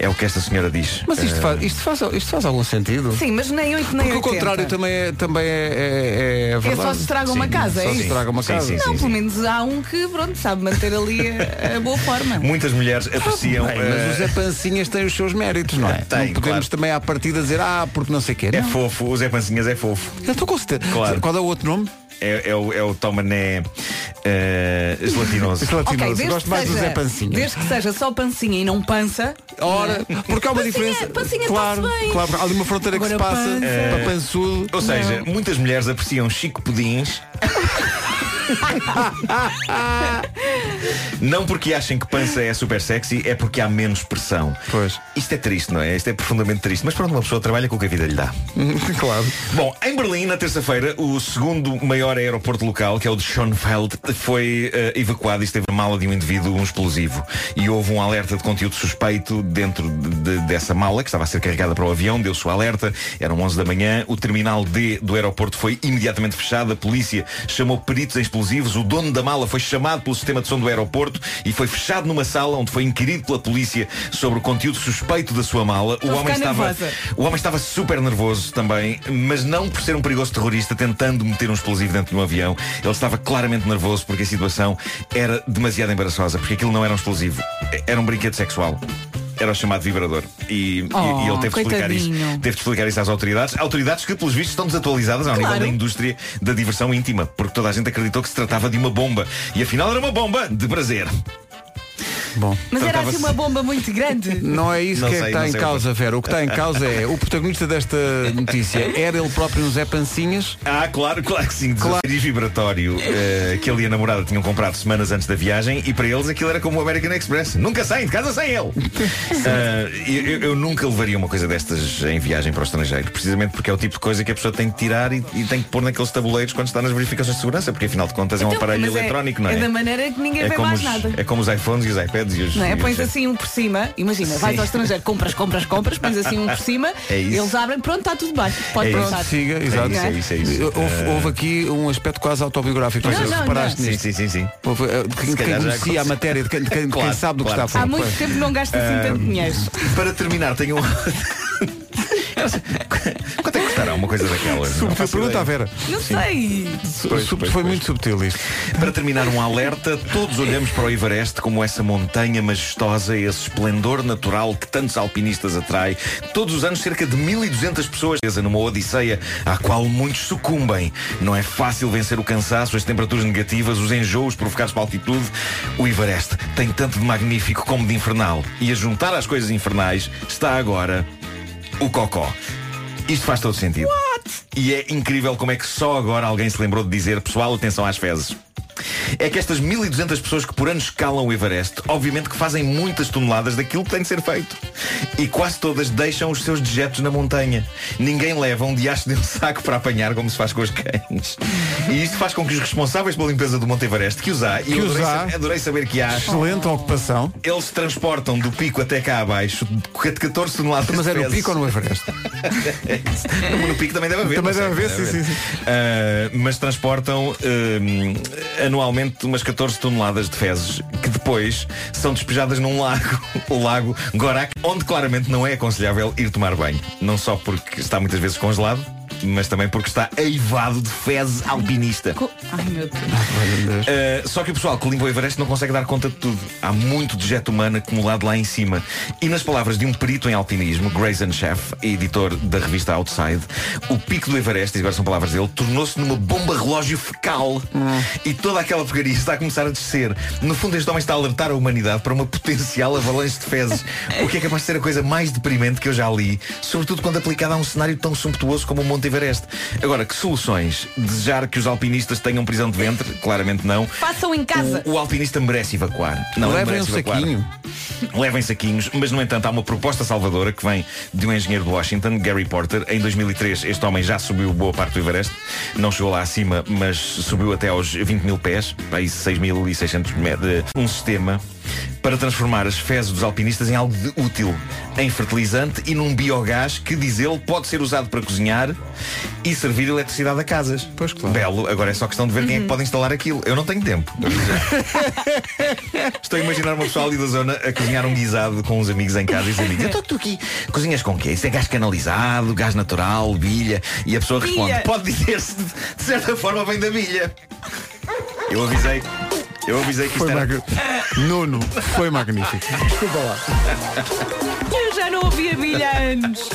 Speaker 7: É o que esta senhora diz.
Speaker 1: Mas isto
Speaker 7: Eh,
Speaker 1: faz, isto, faz, isto faz algum sentido?
Speaker 3: Sim, mas nem 8 nem
Speaker 1: Porque o
Speaker 3: 80.
Speaker 1: contrário também é, também é, é, é verdade.
Speaker 3: só se estraga uma
Speaker 7: Sim,
Speaker 3: casa,
Speaker 1: Só
Speaker 3: é
Speaker 1: se
Speaker 3: isso?
Speaker 1: estraga uma
Speaker 7: Sim,
Speaker 1: casa.
Speaker 7: sim,
Speaker 3: Não, pelo menos há um que, pronto, sabe manter ali a, a boa forma.
Speaker 7: Muitas mulheres apreciam.
Speaker 1: Bem, mas
Speaker 7: eh,
Speaker 1: o Zé Pancinhas tem os seus méritos, não é?
Speaker 7: Tem,
Speaker 1: não podemos
Speaker 7: claro.
Speaker 1: também à partida dizer, ah, porque não sei o quê.
Speaker 7: É
Speaker 1: Não.
Speaker 7: fofo, o Zé Pancinhas é fofo.
Speaker 1: Eu estou com certeza.
Speaker 7: Claro.
Speaker 1: Qual é o outro nome?
Speaker 7: É, é o, é o Tomané eh, gelatinoso.
Speaker 1: Gelatinoso.
Speaker 3: Ok, desde
Speaker 1: Gosto mais do
Speaker 3: seja,
Speaker 1: Zé Pancinhas.
Speaker 3: desde que seja só pancinha e não pança.
Speaker 1: Ora, porque há uma
Speaker 3: Pancinha-
Speaker 1: diferença.
Speaker 3: pancinha
Speaker 1: claro,
Speaker 3: bem.
Speaker 1: claro, há ali uma fronteira que se
Speaker 3: Agora
Speaker 1: passa
Speaker 3: pança.
Speaker 1: para pançudo.
Speaker 7: Ou seja, muitas mulheres apreciam Chico Pudins. *laughs* *laughs* Não porque achem que pança é super sexy, é porque há menos pressão.
Speaker 1: Pois.
Speaker 7: Isto é triste, não é? Isto é profundamente triste. Mas pronto, uma pessoa trabalha com o que a vida lhe dá. *laughs*
Speaker 1: claro.
Speaker 7: Bom, em Berlim, na terça-feira, o segundo maior aeroporto local, que é o de Schönfeld, foi eh, evacuado e esteve na mala de um indivíduo um explosivo. E houve um alerta de conteúdo suspeito dentro de- de- dessa mala, que estava a ser carregada para o avião. Deu-se o alerta, eram 11 da manhã. O terminal D do aeroporto foi imediatamente fechado. A polícia chamou peritos em explosivos. O dono da mala foi chamado pelo sistema de som do aeroporto e foi fechado numa sala onde foi inquirido pela polícia sobre o conteúdo suspeito da sua mala.
Speaker 3: Estou
Speaker 7: o homem estava.
Speaker 3: nervosa.
Speaker 7: O homem estava super nervoso também, mas não por ser um perigoso terrorista tentando meter um explosivo dentro de um avião. Ele estava claramente nervoso porque a situação era demasiado embaraçosa, porque aquilo não era um explosivo, era um brinquedo sexual. Era o chamado vibrador. E,
Speaker 3: Oh,
Speaker 7: e ele teve de explicar isso. Teve de explicar isso às autoridades. Autoridades que, pelos vistos, estão desatualizadas ao nível
Speaker 3: Claro.
Speaker 7: da indústria da diversão íntima, porque toda a gente acreditou que se tratava de uma bomba. E afinal era uma bomba de prazer.
Speaker 1: Bom.
Speaker 3: Mas era assim uma bomba muito grande. *laughs*
Speaker 1: Não é isso
Speaker 7: Não
Speaker 1: que, é que
Speaker 7: sei,
Speaker 1: está
Speaker 7: não
Speaker 1: em
Speaker 7: sei.
Speaker 1: causa, Vera. O que está em causa é o protagonista desta notícia era ele próprio no Zé Pancinhas.
Speaker 7: Ah, claro, claro que sim.
Speaker 1: Claro.
Speaker 7: Vibratório eh, que ele e a namorada tinham comprado semanas antes da viagem e para eles aquilo era como o American Express. Nunca saem de casa sem ele. *laughs* Ah, eu, eu nunca levaria uma coisa destas em viagem para o estrangeiro, precisamente porque é o tipo de coisa que a pessoa tem que tirar e, e tem que pôr naqueles tabuleiros quando está nas verificações de segurança, porque afinal de contas é um
Speaker 3: Então,
Speaker 7: aparelho
Speaker 3: mas é-
Speaker 7: eletrónico, não é?
Speaker 3: É da maneira que ninguém
Speaker 7: É
Speaker 3: vê
Speaker 7: como,
Speaker 3: mais
Speaker 7: os,
Speaker 3: nada.
Speaker 7: é como os iPhones e os iPads e os.
Speaker 3: Não é?
Speaker 7: os-
Speaker 3: Pões assim um por cima, imagina, vais
Speaker 7: Sim.
Speaker 3: ao estrangeiro, compras, compras, compras, pões assim um por *laughs* cima,
Speaker 7: É isso.
Speaker 3: eles abrem, pronto, está tudo bem. Pode
Speaker 7: É.
Speaker 1: Pronto, siga, exato.
Speaker 7: isso, é isso, é isso.
Speaker 1: Houve, houve aqui um aspecto quase autobiográfico.
Speaker 3: Não,
Speaker 1: Não reparaste
Speaker 3: não.
Speaker 7: Sim, sim, sim, sim.
Speaker 1: Houve, eh, de quem, quem conhecia a matéria, de quem, de quem- de quem
Speaker 7: Claro,
Speaker 1: sabe do que
Speaker 7: claro.
Speaker 1: está a
Speaker 3: Há
Speaker 1: falar.
Speaker 3: muito tempo não gasta assim tanto dinheiro.
Speaker 7: Para terminar, tenho um. *laughs* *laughs* uma coisa daquelas? Não
Speaker 1: Subtil, pergunta à. Vera.
Speaker 3: Não sei.
Speaker 7: Pois,
Speaker 1: Sub-
Speaker 7: pois,
Speaker 1: foi
Speaker 7: pois.
Speaker 1: muito subtil isto.
Speaker 7: Para terminar um alerta, todos olhamos para o Everest como essa montanha majestosa, esse esplendor natural que tantos alpinistas atrai. Todos os anos cerca de 1200 pessoas numa odisseia à qual muitos sucumbem. Não é fácil vencer o cansaço, as temperaturas negativas, os enjoos provocados pela altitude. O Everest tem tanto de magnífico como de infernal. E a juntar às coisas infernais está agora o cocó. Isto faz todo sentido. E é incrível como é que só agora alguém se lembrou de dizer pessoal, atenção às fezes. É que estas 1200 pessoas que por ano escalam o Everest, obviamente que fazem muitas toneladas daquilo que tem de ser feito. E quase todas deixam os seus dejetos na montanha. Ninguém leva um diacho de um saco para apanhar como se faz com os cães. E isto faz com que os responsáveis pela limpeza do Monte Everest, que os há, e
Speaker 1: Que
Speaker 7: eu adorei,
Speaker 1: há.
Speaker 7: sa- adorei saber que há,
Speaker 1: Excelente ocupação.
Speaker 7: eles transportam do pico até cá abaixo 14 toneladas
Speaker 1: Mas é no pico ou no Everest? *laughs*
Speaker 7: No pico também deve haver.
Speaker 1: Também deve haver, sim, sim, sim.
Speaker 7: Ah, mas transportam ah, anualmente umas 14 toneladas de fezes que depois são despejadas num lago, *laughs* o lago Gorak, onde claramente não é aconselhável ir tomar banho. Não só porque está muitas vezes congelado, mas também porque está eivado de fezes alpinista.
Speaker 3: Co- Ai meu Deus.
Speaker 7: Uh, só que o pessoal que limpa o Everest não consegue dar conta de tudo. Há muito dejeto humano acumulado lá em cima. E nas palavras de um perito em alpinismo, Grayson Chef, editor da revista Outside, o pico do Everest, e agora são palavras dele, tornou-se numa bomba relógio fecal. E toda aquela porcaria está a começar a descer. No fundo, este homem está a alertar a humanidade para uma potencial avalanche de fezes. O que é capaz de ser a coisa mais deprimente que eu já li, sobretudo quando aplicada a um cenário tão sumptuoso como o Monte Everest. Agora, que soluções? Desejar que os alpinistas tenham prisão de ventre? Claramente não.
Speaker 3: Façam em casa.
Speaker 7: O, o alpinista merece evacuar. Não, ele
Speaker 1: Levem um
Speaker 7: merece evacuar.
Speaker 1: saquinho.
Speaker 7: Levem saquinhos, mas no entanto há uma proposta salvadora que vem de um engenheiro de Washington, Gary Porter. Em 2003 este homem já subiu boa parte do Everest. Não chegou lá acima, mas subiu até aos 20 mil pés, aí 6.600 metros. Um sistema para transformar as fezes dos alpinistas em algo de útil, em fertilizante e num biogás que, diz ele, pode ser usado para cozinhar e servir eletricidade a casas.
Speaker 1: Pois, claro.
Speaker 7: Belo, agora é só questão de ver quem é que pode instalar aquilo. Eu não tenho tempo. *laughs* Estou a imaginar uma pessoa ali da zona a cozinhar um guisado com uns amigos em casa e os amigos, então tu aqui cozinhas com quê? Isso é gás canalizado, gás natural, bilha? E a pessoa responde,
Speaker 3: Bilha.
Speaker 7: pode dizer-se de, certa forma vem da bilha. Eu avisei, eu avisei que isto
Speaker 1: Foi
Speaker 7: era...
Speaker 1: magnífico. Nuno, foi magnífico. *laughs* Desculpa lá.
Speaker 3: Não ouvi a bilha há anos.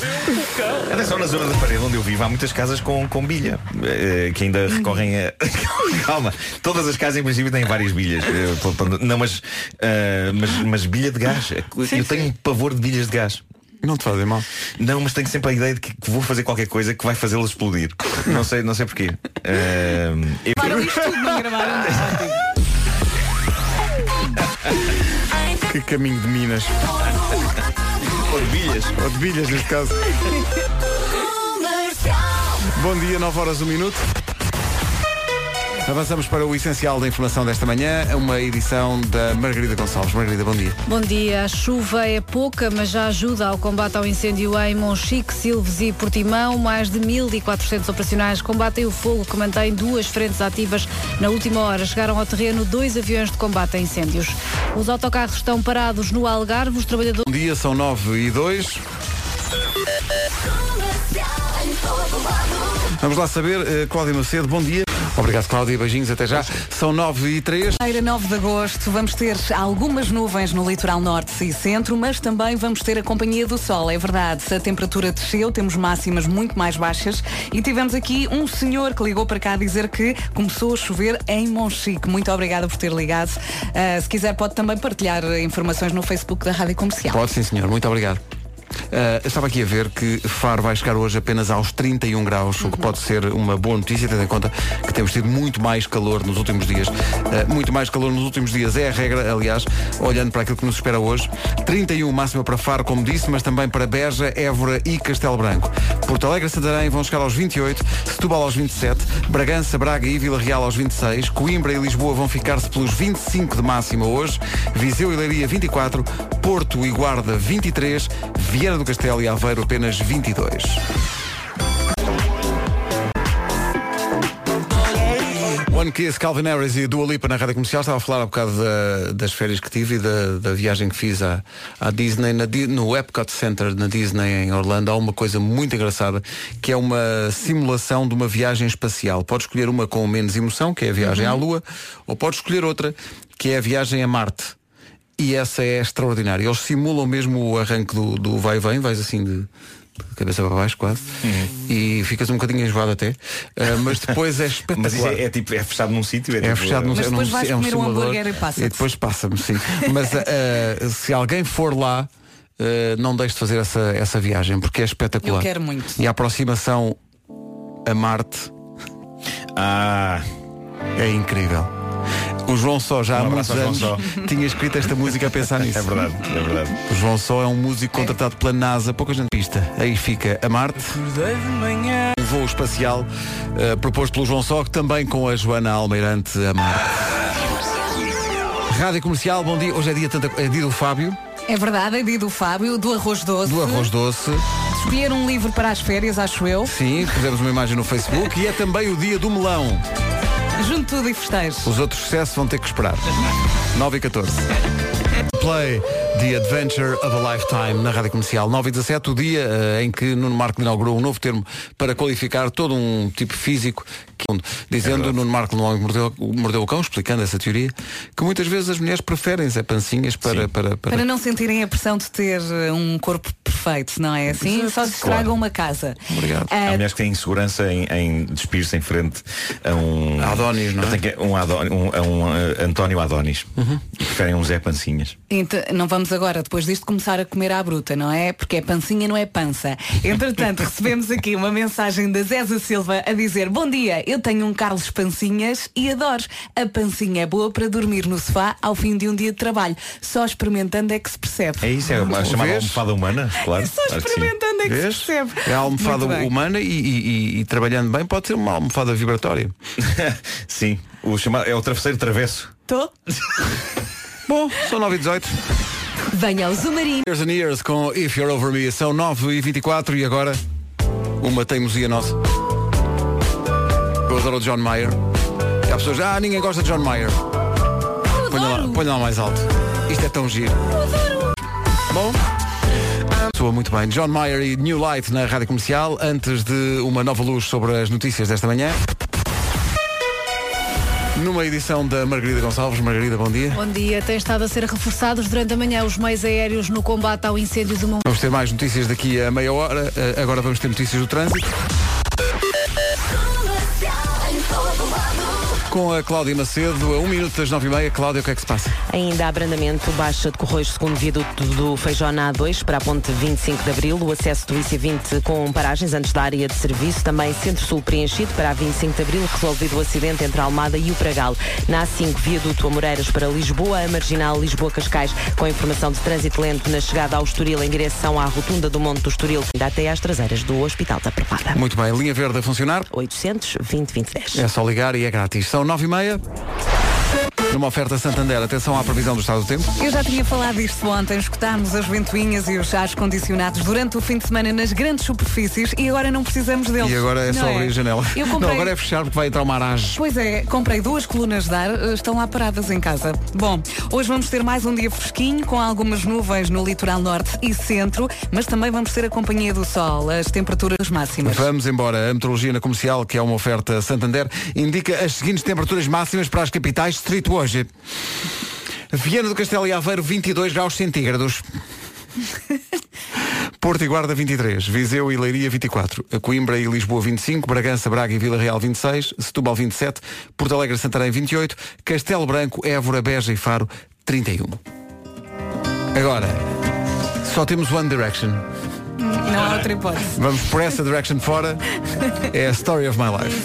Speaker 7: Atenção, na zona da parede onde eu vivo há muitas casas com, com bilha eh, Que ainda recorrem a. *laughs* Calma, todas as casas em princípio têm várias bilhas Eh, Não, mas, eh, mas, mas bilha de gás Eu tenho um pavor de bilhas de gás
Speaker 1: Não te fazem mal.
Speaker 7: Não, mas tenho sempre a ideia de que, que vou fazer qualquer coisa que vai fazê-las explodir Não sei, não sei porquê eu-
Speaker 3: Para isto tudo não gravaram.
Speaker 1: Que caminho de Minas.
Speaker 7: Ou de bilhas
Speaker 1: Ou de bilhas, neste caso. Bom dia, 9 horas, 1 minuto. Avançamos para o essencial da informação desta manhã, uma edição da Margarida Gonçalves. Margarida, bom dia.
Speaker 8: Bom dia. A chuva é pouca, mas já ajuda ao combate ao incêndio em Monchique, Silves e Portimão. Mais de 1.400 operacionais combatem o fogo que mantém duas frentes ativas. Na última hora chegaram ao terreno dois aviões de combate a incêndios. Os autocarros estão parados no Algarve. Os trabalhadores
Speaker 1: Bom dia, são 9 e 2. Vamos lá saber, eh, Cláudia Macedo, bom dia. Obrigado, Cláudia, beijinhos, até já. São 9 e 3.
Speaker 3: Feira 9 de agosto, vamos ter algumas nuvens no litoral norte e centro, mas também vamos ter a companhia do sol, é verdade. A temperatura desceu, temos máximas muito mais baixas e tivemos aqui um senhor que ligou para cá dizer que começou a chover em Monchique. Muito obrigada por ter ligado. Ah, se quiser pode também partilhar informações no Facebook da Rádio Comercial.
Speaker 1: Pode sim, senhor, muito obrigado. Eu estava aqui a ver que Faro vai chegar hoje apenas aos 31 graus, o que pode ser uma boa notícia, tendo em conta que temos tido muito mais calor nos últimos dias. Eh, muito mais calor nos últimos dias é a regra, aliás, olhando para aquilo que nos espera hoje. 31 máxima para Faro, como disse, mas também para Beja, Évora e Castelo Branco. Porto Alegre e Santarém vão chegar aos 28, Setúbal aos 27, Bragança, Braga e Vila Real aos 26, Coimbra e Lisboa vão ficar-se pelos 25 de máxima hoje, Viseu e Leiria 24, Porto e Guarda 23, Vieira do Castelo e Aveiro apenas 22. One Kiss, Calvin Harris e Dua Lipa na rádio comercial. Estava a falar há bocado da- das férias que tive e da, da viagem que fiz à, à Disney, na no Epcot Center na Disney em Orlando. Há uma coisa muito engraçada que é uma simulação de uma viagem espacial. Pode escolher uma com menos emoção, que é a viagem à Lua, ou pode escolher outra, que é a viagem a Marte. E essa é extraordinária. Eles simulam mesmo o arranque do, do vai e vem, vais assim de, de cabeça para baixo quase, e ficas um bocadinho enjoado até, Ah, mas depois é *laughs* espetacular.
Speaker 7: Mas é, é tipo, é fechado num sítio?
Speaker 1: É
Speaker 7: tipo,
Speaker 1: fechado num,
Speaker 3: Mas
Speaker 1: é
Speaker 3: depois
Speaker 1: num-
Speaker 3: vais
Speaker 1: é um
Speaker 3: comer um
Speaker 1: simulador.
Speaker 3: hambúrguer e passa-te.
Speaker 1: E depois passa-me, sim. Mas ah, se alguém for lá, ah, não deixe de fazer essa, essa viagem, porque é espetacular.
Speaker 3: Eu quero muito.
Speaker 1: E a aproximação a Marte
Speaker 7: Ah,
Speaker 1: é incrível. O João Só já há
Speaker 7: Um
Speaker 1: muitos anos *laughs* tinha escrito esta música a pensar nisso.
Speaker 7: É verdade, é verdade.
Speaker 1: O João Só é um músico contratado pela NASA, pouca gente pista. Aí fica a Marte. Um voo espacial eh, proposto pelo João Só, também com a Joana Almeirante a Marte. Rádio Comercial, bom dia. Hoje é dia, tanta, é dia do Fábio,
Speaker 3: É verdade, é dia do Fábio, do arroz doce.
Speaker 1: do arroz doce.
Speaker 3: Escolher um livro para as férias, acho eu.
Speaker 1: Sim, pusemos uma imagem no Facebook e é também o dia do melão.
Speaker 3: Junto tudo e festejo.
Speaker 1: Os outros sucessos vão ter que esperar. *laughs* 9 e 14. Play The Adventure of a Lifetime na Rádio Comercial 9 e 17, o dia eh, em que Nuno Marco inaugurou um novo termo para qualificar todo um tipo físico, que, dizendo Nuno Marco no Homem mordeu, mordeu o cão, explicando essa teoria, que muitas vezes as mulheres preferem Zé Pancinhas para, para, para,
Speaker 3: Para não sentirem a pressão de ter eh, um corpo perfeito, não é assim?
Speaker 1: Exato.
Speaker 3: Só se estragam uma casa.
Speaker 1: Obrigado.
Speaker 3: Ah,
Speaker 7: Há mulheres que têm insegurança em, em despir-se em frente a um.
Speaker 1: Adonis, não é?
Speaker 7: Que- Um, Adon- um- a um, eh, António Adonis.
Speaker 1: Uhum.
Speaker 7: Preferem um Zé Pancinhas.
Speaker 3: Então, não vamos agora, depois disto, começar a comer à bruta, não é? Porque é pancinha, não é pança. Entretanto, *laughs* recebemos aqui uma mensagem da Zéza Silva a dizer Bom dia, eu tenho um Carlos Pancinhas e adoro. A pancinha é boa para dormir no sofá ao fim de um dia de trabalho. Só experimentando é que se percebe.
Speaker 7: É isso, é a chamada
Speaker 1: Vês?
Speaker 7: almofada humana, claro.
Speaker 3: Só experimentando é que se
Speaker 1: Vês?
Speaker 3: percebe.
Speaker 1: É a almofada humana e, e- e- e trabalhando bem pode ser uma almofada vibratória. *laughs*
Speaker 7: sim, o chamado, é o travesseiro travesso.
Speaker 3: Tô?
Speaker 1: Bom, são 9 e 18.
Speaker 2: Venha ao Zumarino.
Speaker 1: Years and Years com If You're Over Me. São 9 e 24 e agora uma teimosia nossa. Eu adoro o John Mayer. E há pessoas, ah, ninguém gosta de John Mayer. Ponha lá, ponha lá mais alto. Isto é tão giro. Bom. Soa muito bem. John Mayer e New Light na Rádio Comercial, antes de uma nova luz sobre as notícias desta manhã. Numa edição da Margarida Gonçalves. Margarida, bom dia.
Speaker 8: Bom dia. Têm estado a ser reforçados durante a manhã os meios aéreos no combate ao incêndio do Monte.
Speaker 1: Vamos ter mais notícias daqui a meia hora. Eh, Agora vamos ter notícias do trânsito. Com a Cláudia Macedo, a 1 minuto das 9 e meia. Cláudia, o que é que se passa?
Speaker 9: Ainda há abrandamento baixa de Correios segundo viaduto do Feijó na A2 para a ponte 25 de Abril, o acesso do IC20 com paragens antes da área de serviço, também Centro-Sul preenchido para a 25 de Abril, resolvido o acidente entre a Almada e o Pragal. Na A5, viaduto Amoreiras para Lisboa, a marginal Lisboa-Cascais com informação de trânsito lento na chegada ao Estoril em direção à rotunda do Monte do Estoril, ainda até às traseiras do Hospital da Prepara.
Speaker 1: Muito bem, linha verde a funcionar.
Speaker 9: 800 20 2010.
Speaker 1: É só ligar e é grátis. São 9 e meia. Numa oferta Santander, atenção à previsão do estado do tempo.
Speaker 3: Eu já tinha falado disto ontem, escutámos as ventoinhas e os ares condicionados durante o fim de semana nas grandes superfícies e agora não precisamos deles.
Speaker 1: E agora é
Speaker 3: Não
Speaker 1: só abrir a janela.
Speaker 3: Eu
Speaker 1: Não,
Speaker 3: comprei...
Speaker 1: agora é fechar porque vai entrar uma aragem.
Speaker 3: Pois é, comprei duas colunas de ar, estão lá paradas em casa. Bom, hoje vamos ter mais um dia fresquinho, com algumas nuvens no litoral norte e centro, mas também vamos ter a companhia do sol, as temperaturas máximas.
Speaker 1: Vamos embora. A meteorologia na comercial, que é uma oferta Santander, indica as seguintes temperaturas máximas para as capitais distrito hoje. Viana do Castelo e Aveiro, 22 graus centígrados. *laughs* Porto e Guarda 23, Viseu e Leiria 24, Coimbra e Lisboa 25, Bragança, Braga e Vila Real 26, Setúbal 27, Porto Alegre e Santarém 28, Castelo Branco, Évora, Beja e Faro 31. Agora, só temos One Direction.
Speaker 3: Não há outra hipótese.
Speaker 1: Vamos por essa direction fora. É a story of my life.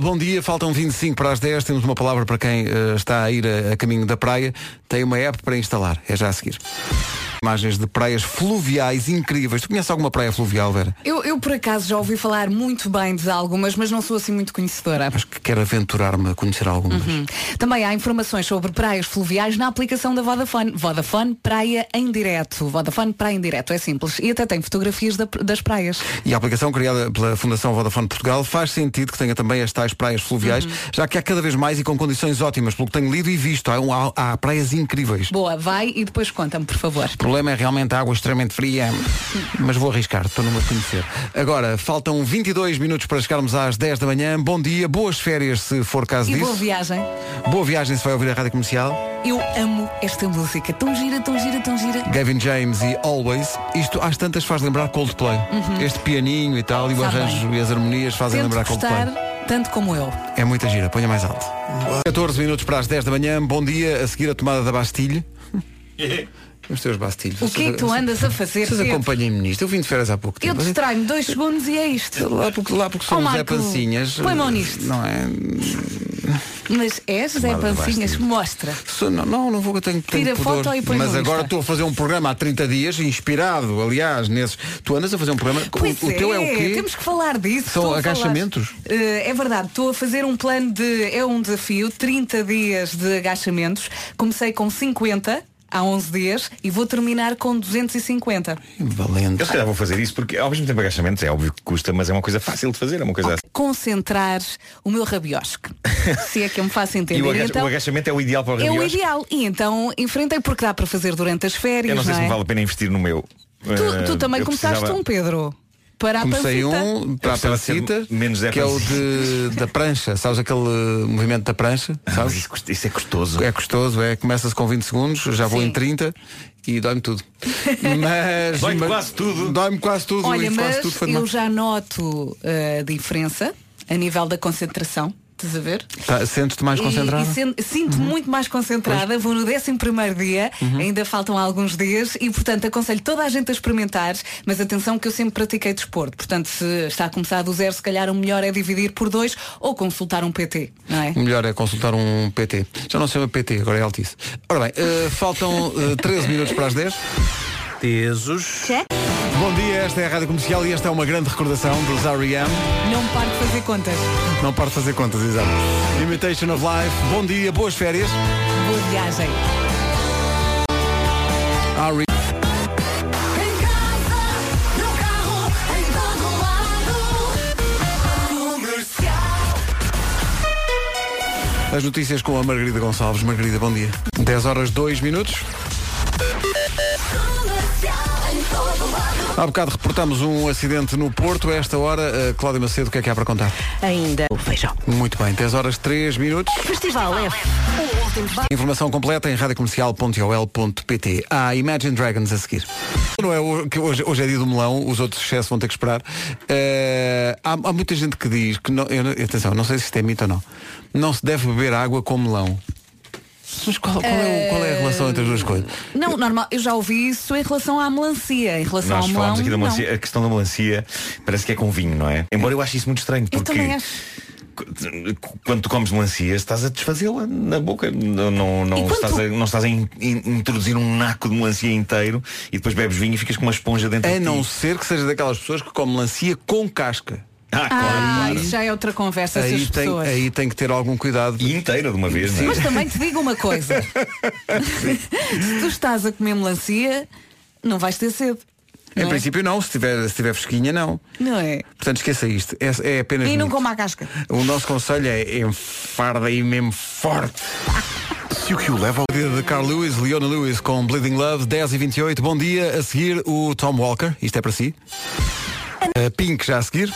Speaker 1: Bom dia, faltam 25 para as 10. Temos uma palavra para quem eh, está a ir a, a caminho da praia. Tem uma app para instalar. É já a seguir. Imagens de praias fluviais incríveis. Tu conheces alguma praia fluvial, Vera?
Speaker 3: Eu, eu, por acaso já ouvi falar muito bem de algumas, mas não sou assim muito conhecedora.
Speaker 1: Acho que quero aventurar-me a conhecer algumas.
Speaker 3: Também há informações sobre praias fluviais na aplicação da Vodafone. Vodafone Praia em Direto. Vodafone Praia em Direto, é simples. E até tem fotografias da- das praias.
Speaker 1: E a aplicação criada pela Fundação Vodafone Portugal faz sentido que tenha também as tais praias fluviais,
Speaker 3: Uhum.
Speaker 1: já que há cada vez mais e com condições ótimas, pelo que tenho lido e visto. Há, há- há praias incríveis.
Speaker 3: Boa, vai e depois conta-me, por favor.
Speaker 1: O problema é realmente a água extremamente fria, mas vou arriscar, estou numa conhecer. Agora, faltam 22 minutos para chegarmos às 10 da manhã. Bom dia, boas férias se for caso
Speaker 3: E
Speaker 1: disso.
Speaker 3: boa viagem.
Speaker 1: Boa viagem se vai ouvir a rádio comercial.
Speaker 3: Eu amo esta música. Tão gira, tão gira, tão gira.
Speaker 1: Gavin James e Always. Isto às tantas faz lembrar Coldplay. Este pianinho e tal, e o
Speaker 3: Uhum. Sabe
Speaker 1: arranjo e as harmonias fazem
Speaker 3: Tento
Speaker 1: lembrar
Speaker 3: gostar
Speaker 1: Coldplay.
Speaker 3: tanto como eu.
Speaker 1: É muita gira, ponha mais alto. 14 minutos para as 10 da manhã. Bom dia, a seguir a tomada da Bastilhe. *laughs* Os teus Bastilhos.
Speaker 3: O que é que tu andas a fazer?
Speaker 1: Vocês acompanhem-me nisto. Eu vim de férias há pouco
Speaker 3: Eu
Speaker 1: tempo.
Speaker 3: distraio-me dois segundos e é isto.
Speaker 1: Lá porque, lá porque sou
Speaker 3: Oh,
Speaker 1: o Zé Pancinhas.
Speaker 3: põe mão nisto.
Speaker 1: Não é?
Speaker 3: Mas é José
Speaker 7: Tomada de
Speaker 3: Pancinhas, mostra.
Speaker 1: Se- Não, não, não vou que eu tenho, tenho
Speaker 3: Tira foto e põe
Speaker 1: Mas agora estou a fazer um programa há 30 dias, inspirado, aliás, nesses. Tu andas a fazer um programa.
Speaker 3: Pois
Speaker 1: o, o teu é o quê?
Speaker 3: Temos que falar disso.
Speaker 1: São agachamentos?
Speaker 3: Eh, é verdade, estou a fazer um plano de. É um desafio, 30 dias de agachamentos. Comecei com 50 há 11 dias e vou terminar com 250.
Speaker 1: Valente.
Speaker 7: Eu se calhar vou fazer isso porque ao mesmo tempo agachamentos é óbvio que custa, mas é uma coisa fácil de fazer, é uma coisa assim.
Speaker 3: Concentrar o meu rabiosque. *laughs* Se é que eu me faço
Speaker 7: E
Speaker 3: entender.
Speaker 7: o, agacha-
Speaker 3: então,
Speaker 7: o agachamento é o ideal para o
Speaker 3: é o
Speaker 7: rabiosque?
Speaker 3: ideal. E então enfrentei porque dá para fazer durante as férias.
Speaker 7: Eu não sei se
Speaker 3: é?
Speaker 7: me vale a pena investir no meu.
Speaker 3: Tu,
Speaker 7: Eh,
Speaker 3: tu também
Speaker 7: eu
Speaker 3: começaste
Speaker 7: precisava-
Speaker 3: um, Pedro. Para a
Speaker 1: Comecei
Speaker 3: pancita.
Speaker 1: um para a pancita,
Speaker 7: menos Zé
Speaker 1: que é o de, da prancha. Sabes aquele movimento da prancha?
Speaker 7: Ah,
Speaker 1: Sabes?
Speaker 7: isso, custa- isso é custoso.
Speaker 1: É custoso, é. Começa-se com 20 segundos, já vou
Speaker 3: Sim.
Speaker 1: em 30 e dói-me tudo. *laughs* Mas.
Speaker 7: Dói-me
Speaker 1: mas-
Speaker 7: quase tudo.
Speaker 1: Dói-me quase tudo.
Speaker 3: Olha,
Speaker 1: quase
Speaker 3: mas
Speaker 1: tudo
Speaker 3: eu já noto a diferença a nível da concentração. Estás a ver?
Speaker 1: Tá, Sentes-te mais
Speaker 3: E-
Speaker 1: concentrado?
Speaker 3: E, sen- sinto muito mais concentrada. Vou no 11 primeiro dia,
Speaker 1: Uhum.
Speaker 3: ainda faltam alguns dias e, portanto, aconselho toda a gente a experimentar. Mas atenção que eu sempre pratiquei desporto. Portanto, se está a começar do zero, se calhar o melhor é dividir por dois ou consultar um PT, não é?
Speaker 1: Melhor é consultar um PT. Já não se chama PT, agora é Altice. Ora bem, eh, faltam eh, 13 minutos para as 10. Tesos. Bom dia, esta é a Rádio Comercial e esta é uma grande recordação dos R.E.M.
Speaker 3: Não paro de fazer contas.
Speaker 1: Não paro de fazer contas, exato. Imitation of Life. Bom dia, boas férias.
Speaker 3: Boa viagem.
Speaker 1: R.E.M.
Speaker 4: Em casa, no carro, em todo lado. Comercial.
Speaker 1: As notícias com a Margarida Gonçalves. Margarida, bom dia. 10 horas 2 minutos. Há bocado reportamos um acidente no Porto. A esta hora, eh, Cláudia Macedo, o que é que há para contar?
Speaker 9: Ainda o feijão.
Speaker 1: Muito bem, 10 horas 3 minutos.
Speaker 9: Festival F.
Speaker 1: Informação completa em radiocomercial.ol.pt. Há Imagine Dragons a seguir. Não é hoje, hoje é dia do melão, os outros excessos vão ter que esperar. Eh, há, há muita gente que diz que não, eu atenção, não sei se isto é mito ou não. Não se deve beber água com melão. Mas qual, qual é, o- qual é a relação entre as duas coisas?
Speaker 3: Não, normal, eu já ouvi isso em relação à melancia. Em relação
Speaker 7: Nós
Speaker 3: ao melão,
Speaker 7: falámos aqui da
Speaker 3: não.
Speaker 7: melancia, a questão da melancia parece que é com vinho, não é? Embora eu ache isso muito estranho,
Speaker 3: Eu
Speaker 7: porque
Speaker 3: também acho.
Speaker 7: qu- quando tu comes melancia estás a desfazê-la na boca. Não, não, não
Speaker 3: quando
Speaker 7: estás,
Speaker 3: tu-
Speaker 7: a, não estás a in- in- introduzir um naco de melancia inteiro e depois bebes vinho e ficas com uma esponja dentro
Speaker 1: A
Speaker 7: de
Speaker 1: não
Speaker 7: ti.
Speaker 1: ser que seja daquelas pessoas que comem melancia com casca.
Speaker 7: Ah, claro,
Speaker 3: Ah,
Speaker 7: claro.
Speaker 3: isso já é outra conversa
Speaker 1: Aí
Speaker 3: essas
Speaker 1: tem,
Speaker 3: pessoas.
Speaker 1: aí tem que ter algum cuidado.
Speaker 7: E inteira de uma vez, não é?
Speaker 3: Mas também te digo uma coisa. *laughs* Se tu estás a comer melancia, não vais ter sede.
Speaker 1: Em
Speaker 3: não é?
Speaker 1: princípio não, se tiver, se tiver fresquinha não.
Speaker 3: Não é?
Speaker 1: Portanto esqueça isto. É, é apenas.
Speaker 3: E não coma a casca.
Speaker 1: O nosso conselho é enfarda aí mesmo forte. Se o que o leva ao dia de Carl Lewis, Leona Lewis com Bleeding Love, 10 e 28 Bom dia, a seguir o Tom Walker, isto é para si. A Pink já a seguir.